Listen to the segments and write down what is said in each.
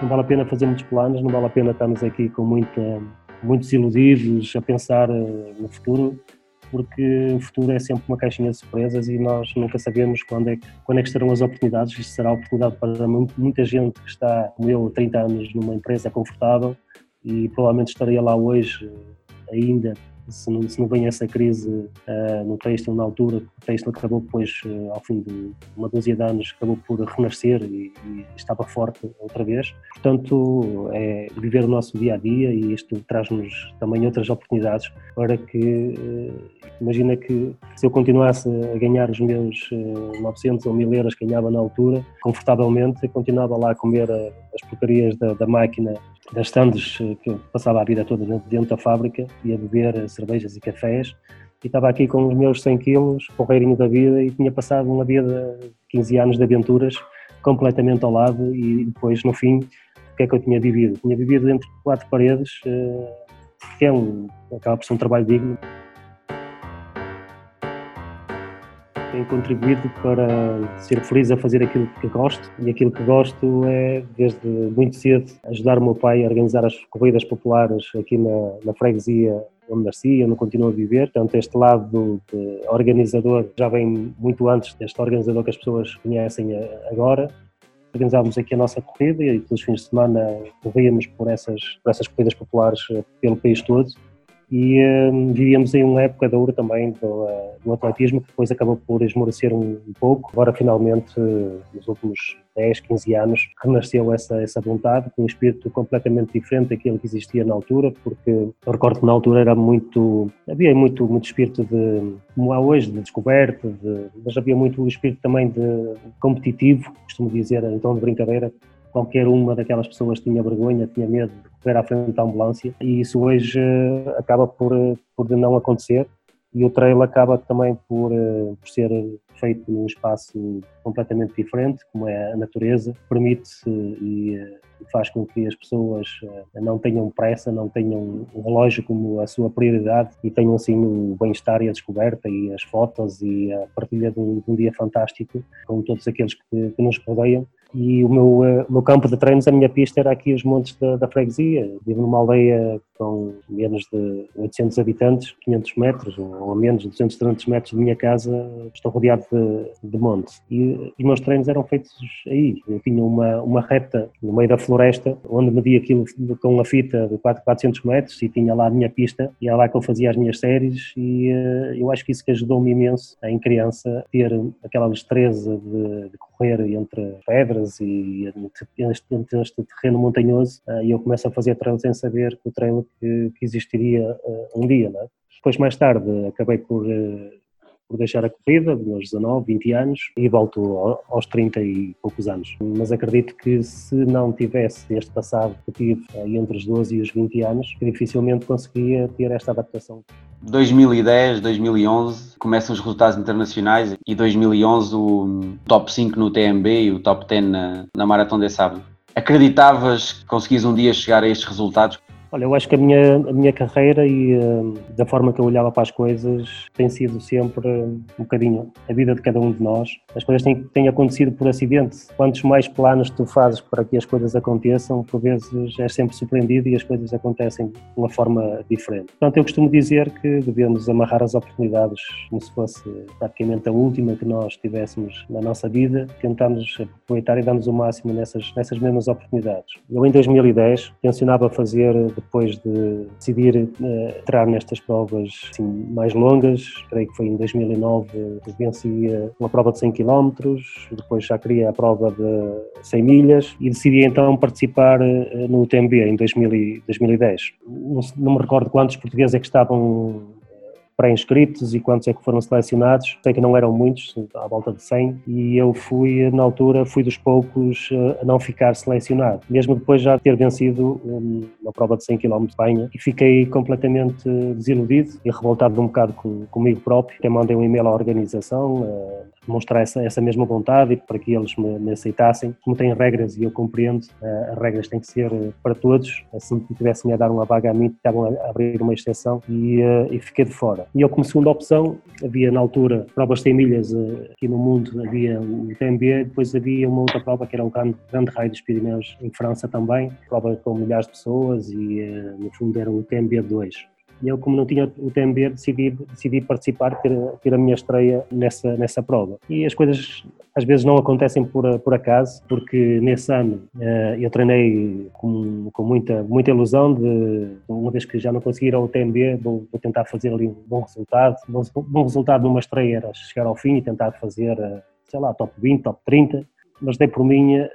não vale a pena fazer muitos planos, não vale a pena estarmos aqui com muita, muitos iludidos a pensar eh, no futuro, porque o futuro é sempre uma caixinha de surpresas e nós nunca sabemos quando é quando é que estarão as oportunidades. Isto será oportunidade para muita gente que está, como eu, 30 anos numa empresa confortável e provavelmente estaria lá hoje eh, ainda se não, se não vem essa crise uh, no têxtil na altura, o têxtil acabou depois, uh, ao fim de uma dúzia de anos, acabou por renascer e, e, estava forte outra vez. Portanto, é viver o nosso dia a dia e isto traz-nos também outras oportunidades para que, uh, imagina que se eu continuasse a ganhar os meus 900 ou 1000 euros que ganhava na altura, confortavelmente, eu continuava lá a comer as porcarias da, da máquina das stands eh, que eu passava a vida toda dentro da fábrica e a beber eh, cervejas e cafés. E estava aqui com os meus 100 quilos, porreirinho da vida e tinha passado uma vida de 15 anos de aventuras completamente ao lado. E depois no fim o que é que eu tinha vivido? Tinha vivido entre quatro paredes eh, que é um, acaba por ser um trabalho digno tenho contribuído para ser feliz a fazer aquilo que gosto e aquilo que gosto é, desde muito cedo, ajudar o meu pai a organizar as corridas populares aqui na, na freguesia onde nasci, onde continuo a viver. Portanto, este lado de organizador já vem muito antes deste organizador que as pessoas conhecem agora. Organizávamos aqui a nossa corrida e todos os fins de semana corríamos por essas, por essas corridas populares pelo país todo e um, vivíamos em uma época da ouro também do, uh, do, atletismo que depois acabou por esmorecer um, pouco. Agora, finalmente, uh, nos últimos 10, 15 anos, renasceu essa, essa vontade com um espírito completamente diferente daquele que existia na altura, porque eu recordo que na altura era muito, havia muito, muito espírito de, como há hoje, de descoberta, de, mas havia muito espírito também de competitivo, costumo dizer, então de brincadeira, qualquer uma daquelas pessoas tinha vergonha, tinha medo de correr à frente da ambulância. E isso hoje eh, acaba por, eh, por não acontecer. E o trail acaba também por, eh, por ser feito num espaço completamente diferente, como é a natureza, permite-se e faz com que as pessoas não tenham pressa, não tenham o relógio como a sua prioridade e tenham assim o bem-estar e a descoberta e as fotos e a partilha de um, de um dia fantástico com todos aqueles que, que nos rodeiam e o meu, o meu campo de treinos, a minha pista era aqui os montes da, da freguesia. Vivo numa aldeia com menos de 800 habitantes, 500 metros ou a menos de 200, 300 metros de minha casa, estou rodeado de, de. E os meus treinos eram feitos aí. Eu tinha uma, uma reta no meio da floresta, onde media aquilo com uma fita de 400 metros e tinha lá a minha pista, e era lá que eu fazia as minhas séries e uh, eu acho que isso que ajudou-me imenso em criança, ter aquela destreza de, de correr entre pedras e entre este terreno montanhoso uh, e eu começo a fazer trail sem saber que o trail que, que existiria uh, um dia. É? Depois, mais tarde, acabei por, uh, por deixar a corrida, meus 19, 20 anos, e volto aos 30 e poucos anos. Mas acredito que se não tivesse este passado que tive entre os 12 e os 20 anos, dificilmente conseguia ter esta adaptação. 2010, 2011 começam os resultados internacionais e 2011 o top 5 no TMB e o top 10 na, na Maratona de Sábado. Acreditavas que conseguias um dia chegar a estes resultados? Olha, eu acho que a minha, a minha carreira e uh, da forma que eu olhava para as coisas tem sido sempre um bocadinho a vida de cada um de nós. As coisas têm, têm acontecido por acidente. Quantos mais planos tu fazes para que as coisas aconteçam, por vezes és sempre surpreendido e as coisas acontecem de uma forma diferente. Portanto, eu costumo dizer que devemos amarrar as oportunidades como se fosse praticamente a última que nós tivéssemos na nossa vida, tentarmos aproveitar e darmos o máximo nessas, nessas mesmas oportunidades. Eu, em 2010, tencionava fazer depois de decidir uh, entrar nestas provas assim, mais longas, creio que foi em 2009 que venci uma prova de 100 km, depois já queria a prova de 100 milhas e decidi então participar uh, no UTMB em 2000, 2010. Não, não me recordo quantos portugueses é que estavam pré-inscritos e quantos é que foram selecionados. Sei que não eram muitos, à volta de 100, e eu fui, na altura, fui dos poucos eh, a não ficar selecionado, mesmo depois já ter vencido uma prova de 100 km de banha, e fiquei completamente desiludido e revoltado um bocado com, comigo próprio. Até mandei um e-mail à organização, mostrar essa, essa mesma vontade e para que eles me, me aceitassem. Como tem regras e eu compreendo, uh, as regras têm que ser para todos. Se tivessem a dar uma vaga a mim, estavam a abrir uma exceção e, uh, e fiquei de fora. E eu, como segunda opção, havia na altura provas 100 milhas aqui no mundo, havia o TMB, depois havia uma outra prova que era o Grande, Grande Raio dos Pirineus em França também, prova com milhares de pessoas e no fundo era o TMB 2. E eu, como não tinha o TMB, decidi, decidi participar, ter, ter a minha estreia nessa, nessa prova. E as coisas às vezes não acontecem por, por acaso, porque nesse ano uh, eu treinei com, com muita, muita ilusão de, uma vez que já não conseguir o TMB, vou, vou, tentar fazer ali um bom resultado. Bom, bom resultado numa estreia era chegar ao fim e tentar fazer, uh, sei lá, top 20, top 30, mas dei por mim uh,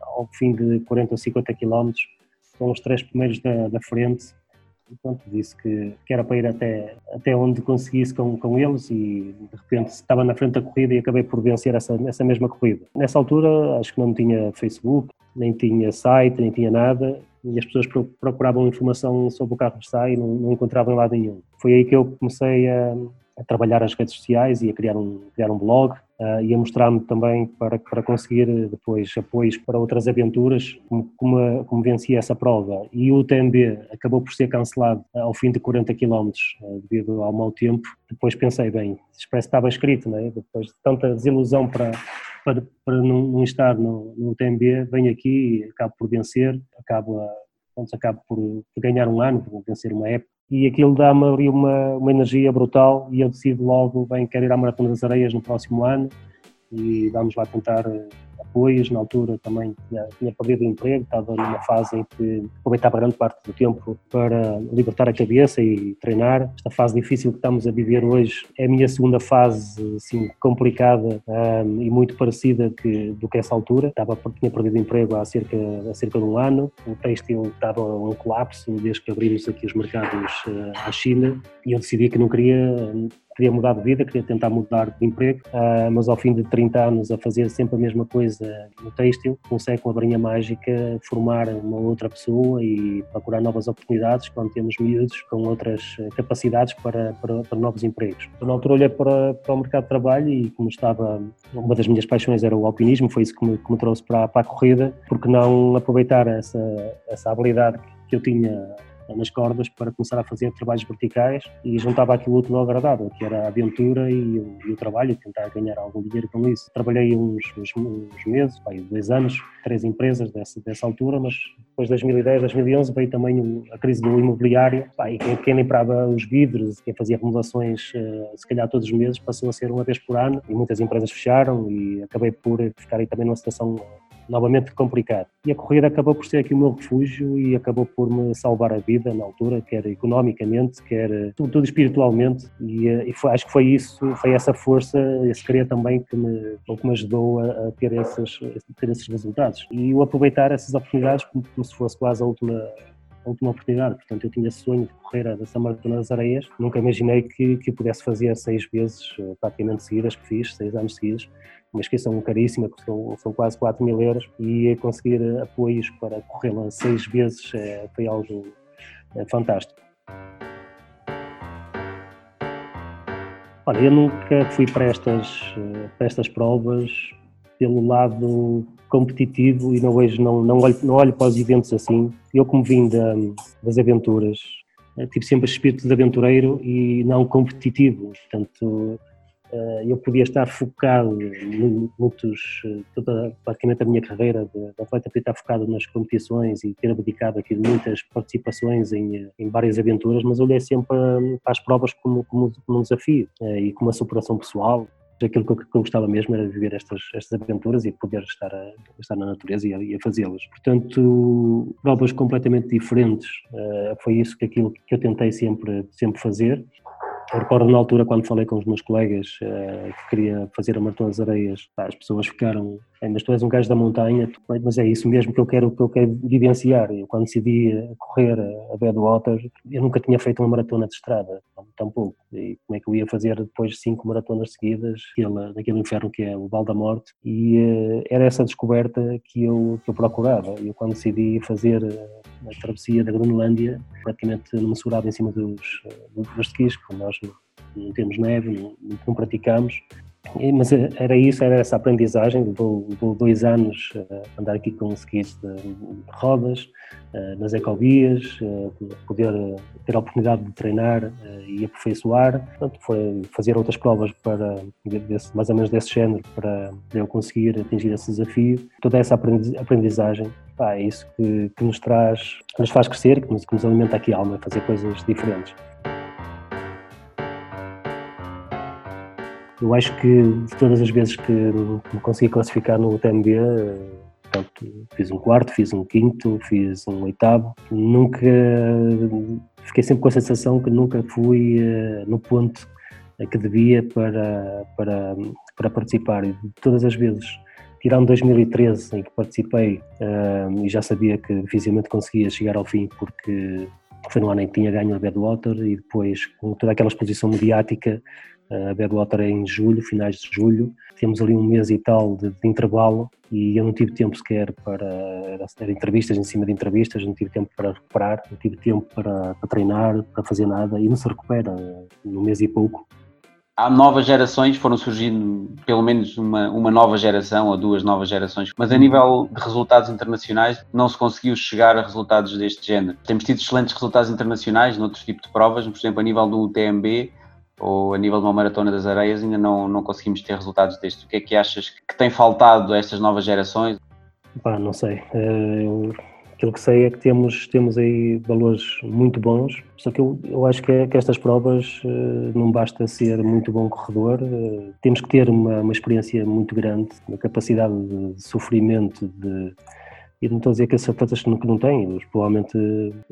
ao fim de 40 ou 50 quilómetros, com os três primeiros da, da frente, disse que, que era para ir até, até onde conseguisse com, com eles e de repente estava na frente da corrida e acabei por vencer essa, essa mesma corrida. Nessa altura acho que não tinha Facebook, nem tinha site, nem tinha nada e as pessoas procuravam informação sobre o carro de sai e não, não encontravam em lado nenhum. Foi aí que eu comecei a, a trabalhar as redes sociais e a criar um, criar um blog uh, e a mostrar-me também para, para conseguir depois apoios para outras aventuras, como, como, como venci essa prova. E o TMB acabou por ser cancelado ao fim de 40 km uh, devido ao mau tempo. Depois pensei, bem, que estava escrito, não é? depois de tanta desilusão para, para, para não, não estar no, no TMB, venho aqui e acabo por vencer, acabo, a, acabo por ganhar um ano, por vencer uma época e aquilo dá-me ali uma, uma energia brutal e eu decido logo, bem, quero ir à Maratona das Areias no próximo ano e vamos lá tentar eh, apoios. Na altura também tinha, tinha perdido o emprego, estava numa fase em que aproveitava grande parte do tempo para libertar a cabeça e treinar. Esta fase difícil que estamos a viver hoje é a minha segunda fase assim, complicada um, e muito parecida que, do que essa altura. Estava, tinha perdido o emprego há cerca, há cerca de um ano, o têxtil estava um colapso desde que abrimos aqui os mercados uh, à China e eu decidi que não queria queria mudar de vida, queria tentar mudar de emprego, uh, mas ao fim de 30 anos a fazer sempre a mesma coisa no têxtil, consegue com a varinha mágica formar uma outra pessoa e procurar novas oportunidades quando temos miúdos com outras capacidades para, para, para novos empregos. Eu, na altura olhei para, para o mercado de trabalho e como estava, uma das minhas paixões era o alpinismo, foi isso que me, que me trouxe para, para a corrida, porque não aproveitar essa, essa habilidade que eu tinha nas cordas para começar a fazer trabalhos verticais e juntava aquilo útil ao agradável, que era a aventura e o, e o trabalho, tentar ganhar algum dinheiro com isso. Trabalhei uns, uns, uns meses, pai, dois anos, três empresas dessa, dessa altura, mas depois de 2010, 2011 veio também a crise do imobiliário, quem, quem limpava os vidros, quem fazia remodelações, eh, se calhar todos os meses, passou a ser uma vez por ano e muitas empresas fecharam e acabei por ficar aí também numa situação novamente complicado. E a corrida acabou por ser aqui o meu refúgio e acabou por me salvar a vida na altura, quer economicamente, quer tudo, espiritualmente. E, eh, e foi, acho que foi isso, foi essa força, esse querer também que me, que me ajudou a, a ter, esses, a ter esses resultados. E o aproveitar essas oportunidades como, como se fosse quase a última a última oportunidade. Portanto, eu tinha sonho de correr a São Maratona das Areias. Nunca imaginei que, que pudesse fazer seis vezes, eh, praticamente seguidas, que fiz, seis anos seguidos. Uma inscrição caríssima, que são, são quase 4 mil euros, e conseguir apoios para corrê-la seis vezes é, foi algo é, fantástico. Olha, eu nunca fui para estas, para estas provas pelo lado competitivo e não vejo, não, não, olho, não olho para os eventos assim. Eu, como vim da, das aventuras, eh, tive sempre espírito de aventureiro e não competitivo. Portanto, eh, eu podia estar focado muitos, eh, toda, praticamente a minha carreira de, atleta podia estar focado nas competições e ter abdicado aqui de muitas participações em, em várias aventuras, mas olhei sempre para as provas como, como, como um desafio e como uma superação pessoal aquilo que eu, que eu, gostava mesmo era viver estas, estas aventuras e poder estar, a, estar na natureza e a, a fazê-las. Portanto, provas completamente diferentes, uh, foi isso que, aquilo que eu tentei sempre, sempre fazer. Eu recordo na altura quando falei com os meus colegas uh, que queria fazer a Maratona das Areias, as pessoas ficaram mas tu és um gajo da montanha, mas é isso mesmo que eu quero, que eu quero vivenciar. Eu, quando decidi correr a Badwater, eu nunca tinha feito uma maratona de estrada, tampouco. E como é que eu ia fazer depois de cinco maratonas seguidas, naquele, naquele inferno que é o Val da Morte? E uh, era essa descoberta que eu, que eu procurava. Eu, quando decidi fazer a travessia da Groenlândia, praticamente não me em cima dos, dos como nós não temos neve, não, não praticamos, Mas era isso, era essa aprendizagem. Levou, dois anos a andar aqui com skis de, de rodas, nas ecovias, poder ter a oportunidade de treinar e aperfeiçoar. Portanto, foi fazer outras provas para desse, mais ou menos desse género para eu conseguir atingir esse desafio. Toda essa aprendizagem pá, é isso que, que, nos traz, nos faz crescer, que nos, que nos alimenta aqui a alma, fazer coisas diferentes. Eu acho que de todas as vezes que me consegui classificar no TMB, portanto, fiz um quarto, fiz um quinto, fiz um oitavo, nunca fiquei sempre com a sensação que nunca fui uh, no ponto que devia para, para, para participar. E de todas as vezes, tirando 2013 em que participei uh, e já sabia que dificilmente conseguia chegar ao fim porque foi no ano em que tinha ganho a Badwater e depois com toda aquela exposição mediática a Badwater é em julho, finais de julho. Temos ali um mês e tal de, de intervalo e eu não tive tempo sequer para. Era entrevistas em cima de entrevistas, não tive tempo para recuperar, não tive tempo para, para treinar, para fazer nada e não se recupera no mês e pouco há novas gerações, foram surgindo pelo menos uma, uma nova geração ou duas novas gerações, mas a nível de resultados internacionais não se conseguiu chegar a resultados deste género. Temos tido excelentes resultados internacionais noutros tipos de provas, por exemplo, a nível do UTMB, ou a nível de uma maratona das areias ainda não, não conseguimos ter resultados destes. O que é que achas que tem faltado a estas novas gerações? Não sei. Eh, eu, aquilo que sei é que temos, temos aí valores muito bons, só que eu, eu acho que, é, que estas provas eh, não basta ser muito bom corredor, eh, temos que ter uma, uma experiência muito grande, uma capacidade de sofrimento, de e não estou a dizer que esses atletas que não têm, mas provavelmente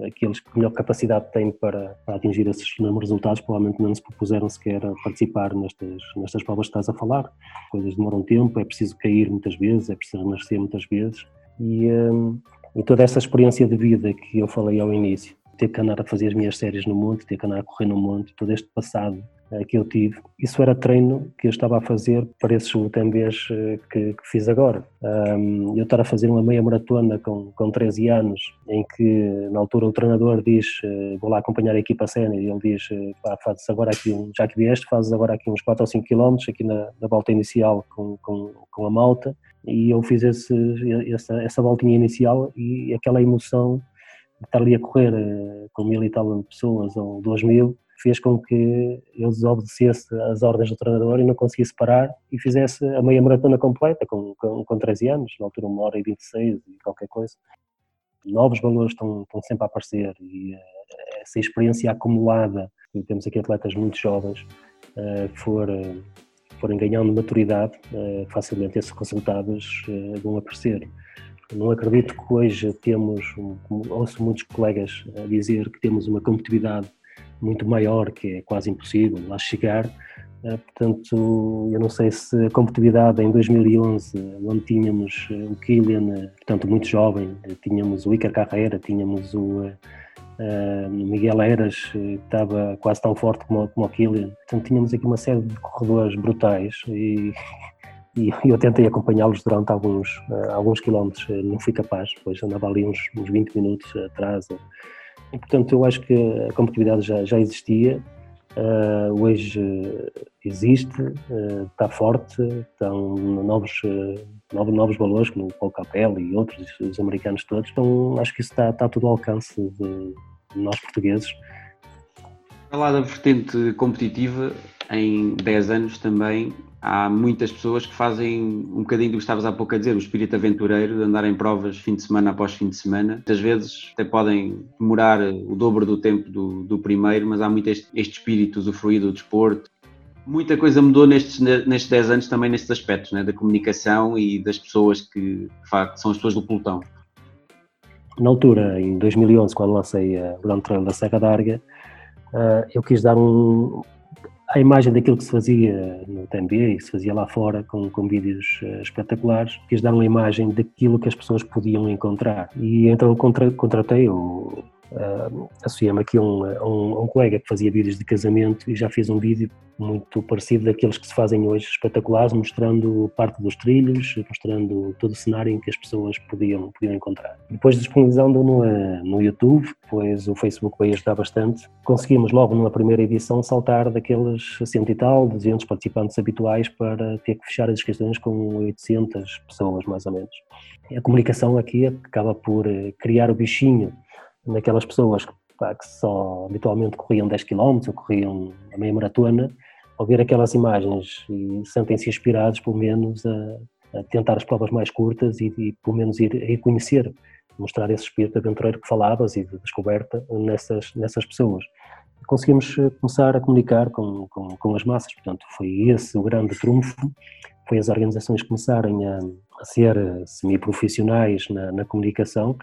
aqueles que melhor capacidade têm para, para atingir esses resultados, provavelmente não se propuseram sequer a participar nestas, nestas provas que estás a falar. Coisas demoram tempo, é preciso cair muitas vezes, é preciso renascer muitas vezes. E, hum, e toda essa experiência de vida que eu falei ao início, ter que andar a fazer as minhas séries no monte, ter que andar a correr no monte, todo este passado eh, que eu tive. Isso era treino que eu estava a fazer para esses UTMBs eh, que, que fiz agora. Um, eu estar a fazer uma meia maratona com, com 13 anos, em que na altura o treinador diz eh, vou lá acompanhar a equipa sénior e ele diz pá, fazes agora aqui, já que vieste, fazes agora aqui uns 4 ou 5 km aqui na, na volta inicial com, com, com a malta e eu fiz esse, essa, essa voltinha inicial e aquela emoção de estar ali a correr com mil e tal pessoas ou duas mil fez com que eu desobedecesse as ordens do treinador e não conseguisse parar e fizesse a meia maratona completa com, com, com 13 anos, na altura uma hora e 26 e qualquer coisa. Novos valores estão, estão sempre a aparecer e uh, essa experiência acumulada, e temos aqui atletas muito jovens, for, uh, forem ganhando maturidade, facilmente esses resultados vão aparecer. Não acredito que hoje temos, ouço muitos colegas a dizer que temos uma competitividade muito maior, que é quase impossível lá chegar. Eh, portanto, eu não sei se a competitividade em 2011, onde tínhamos eh, o Killian, eh, portanto, muito jovem, tínhamos o Iker Carreira, tínhamos o uh, Miguel Eras, estava quase tão forte como, como o Killian. Portanto, tínhamos aqui uma série de corredores brutais e, e eu tentei acompanhá-los durante alguns, uh, alguns quilómetros, não fui capaz, pois andava ali uns, uns 20 minutos atrás. E, portanto, eu acho que a competitividade já, já existia, uh, hoje existe, uh, está forte, estão novos, uh, novos, novos valores, como o Paul Capel e outros, os americanos todos, então acho que isso está, está tudo ao alcance de, de nós portugueses. Falar da vertente competitiva, em 10 anos também há muitas pessoas que fazem um bocadinho do que estavas há pouco a dizer, o espírito aventureiro de andar em provas fim de semana após fim de semana. Muitas vezes até podem demorar o dobro do tempo do, do primeiro, mas há muito este, este espírito usufruído do desporto. Muita coisa mudou nestes, nestes 10 anos também nestes aspectos, né? da comunicação e das pessoas que, que são as pessoas do pelotão. Na altura, em 2011, quando lancei a Grand Trail da Serra d'Arga, eh, eu quis dar um, a imagem daquilo que se fazia no TMB e se fazia lá fora com, com vídeos uh, espetaculares, quis dar uma imagem daquilo que as pessoas podiam encontrar. E então contra, contratei o, uh, associei-me aqui a um, um, um, colega que fazia vídeos de casamento e já fiz um vídeo muito parecido daqueles que se fazem hoje, espetaculares, mostrando parte dos trilhos, mostrando todo o cenário em que as pessoas podiam, podiam encontrar. Depois disponibilizando no, no YouTube, pois o Facebook veio ajudar bastante, conseguimos logo numa primeira edição saltar daqueles cento e tal, 200 participantes habituais para ter que fechar as inscrições com 800 pessoas, mais ou menos. A comunicação aqui acaba por eh, criar o bichinho naquelas pessoas que, pá, que só habitualmente corriam 10 km ou corriam a meia maratona, ao ver aquelas imagens e sentem-se inspirados, pelo menos, a, a, tentar as provas mais curtas e, e pelo menos, ir, ir conhecer, mostrar esse espírito aventureiro que falavas e de descoberta nessas, nessas pessoas. Conseguimos eh, começar a comunicar com, com, com as massas, portanto, foi esse o grande trunfo, foi as organizações começarem a, a ser eh, semi-profissionais na, na comunicação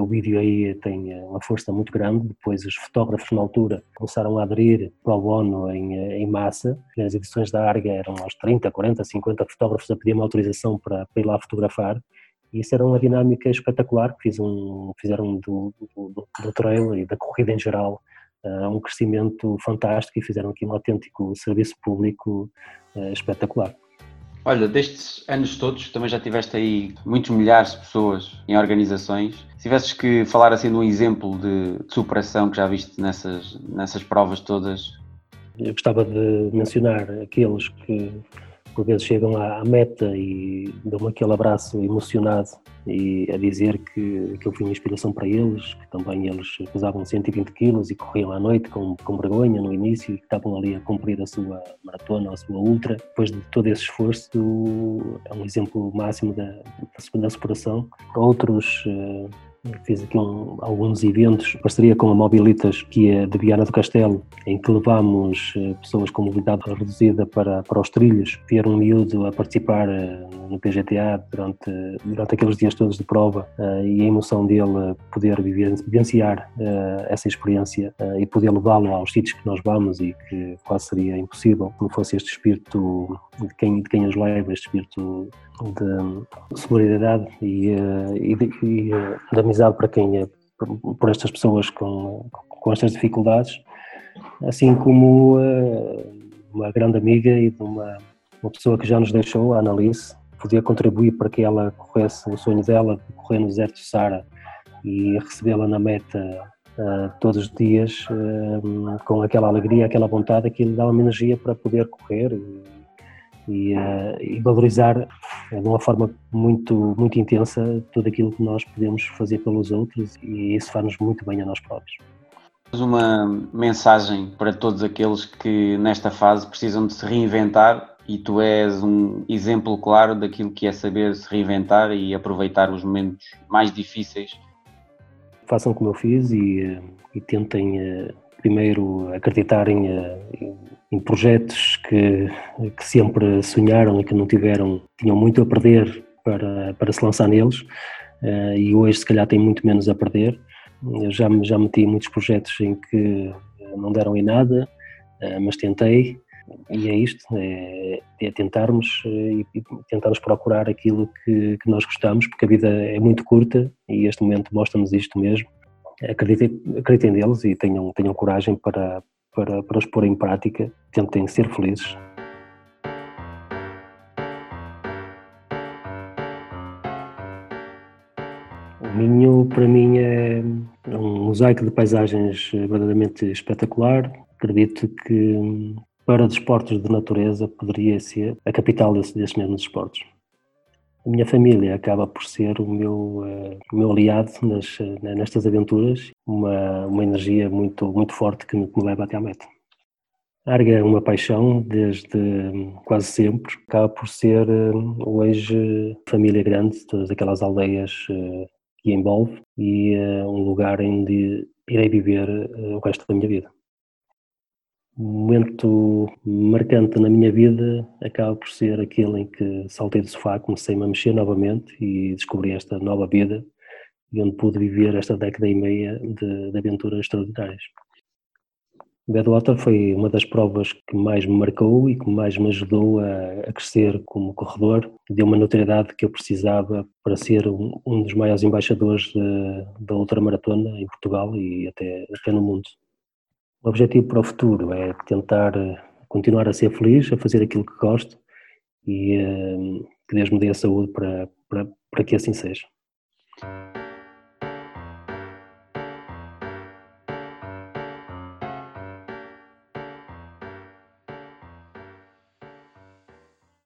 o vídeo aí tem eh, uma força muito grande, depois os fotógrafos na altura começaram a aderir para o ONU em, eh, em massa, nas edições da ARGA eram aos 30, 40, 50 fotógrafos a pedir uma autorização para, para ir lá fotografar, e isso era uma dinâmica espetacular, que fiz um, fizeram do, do, do trail e da corrida em geral um crescimento fantástico e fizeram aqui um autêntico serviço público espetacular. Olha, destes anos todos, também já tiveste aí muitos milhares de pessoas em organizações. Se tivesses que falar assim de um exemplo de, de superação que já viste nessas, nessas provas todas. Eu gostava de mencionar aqueles que por vezes chegam à, meta e dão-me aquele abraço emocionado e a dizer que, que eu fui uma inspiração para eles, que também eles pesavam 120 quilos e corriam à noite com, com vergonha no início e que estavam ali a cumprir a sua maratona, a sua ultra. Depois de todo esse esforço, é um exemplo máximo da, da superação. Outros eh, Fiz aqui um, alguns eventos, parceria com a Mobilitas, que é de Viana do Castelo, em que levamos eh, pessoas com mobilidade reduzida para, para os trilhos. Vieram um miúdo a participar eh, no PGTA durante, durante aqueles dias todos de prova eh, e a emoção dele poder vivenciar essa experiência e poder levá-lo aos sítios que nós vamos e que quase seria impossível se não fosse este espírito de quem, de quem os leva, este espírito de solidariedade e, e, de, e de amizade para quem é por estas pessoas com, com estas dificuldades, assim como uma grande amiga e de uma, uma pessoa que já nos deixou, a Annalise, podia contribuir para que ela corresse o sonho dela de correr no deserto de Sara e recebê-la na meta uh, todos os dias uh, com aquela alegria, aquela vontade lhe dá uma energia para poder correr e, uh, e, valorizar de uma forma muito, muito intensa tudo aquilo que nós podemos fazer pelos outros e isso faz-nos muito bem a nós próprios. Uma mensagem para todos aqueles que nesta fase precisam de se reinventar e tu és um exemplo claro daquilo que é saber se reinventar e aproveitar os momentos mais difíceis. Façam como eu fiz e, eh, e tentem primeiro acreditar em, uh, em, projetos que, que sempre sonharam e que não tiveram, tinham muito a perder para, para se lançar neles uh, e hoje se calhar têm muito menos a perder. Eu já, já meti muitos projetos em que não deram em nada, mas tentei e é isto, é, é tentarmos eh, e tentarmos procurar aquilo que, que, nós gostamos, porque a vida é muito curta e este momento mostra-nos isto mesmo. Acreditem, acreditem neles e tenham, tenham coragem para, para, para os pôr em prática, tentem ser felizes. O Minho, para mim, é um mosaico de paisagens verdadeiramente espetacular. Acredito que para desportos de natureza poderia ser a capital desse, desses mesmos desportos. A minha família acaba por ser o meu, uh, o meu aliado nas, uh, nestas aventuras, uma, uma energia muito, muito forte que me, que me leva até à meta. Arga é uma paixão desde um, quase sempre, acaba por ser um, hoje família grande, todas aquelas aldeias uh, que envolve e um lugar onde irei viver o resto da minha vida momento marcante na minha vida acaba por ser aquele em que saltei do sofá, comecei-me a mexer novamente e descobri esta nova vida e onde pude viver esta década e meia de, de aventuras extraordinárias. Badwater foi uma das provas que mais me marcou e que mais me ajudou a, a crescer como corredor. Deu uma notoriedade que eu precisava para ser um, um dos maiores embaixadores da ultramaratona em Portugal e até, até no mundo. O objetivo para o futuro é tentar eh, continuar a ser feliz, a fazer aquilo que gosto e uh, que Deus me dê a saúde para, para, para que assim seja.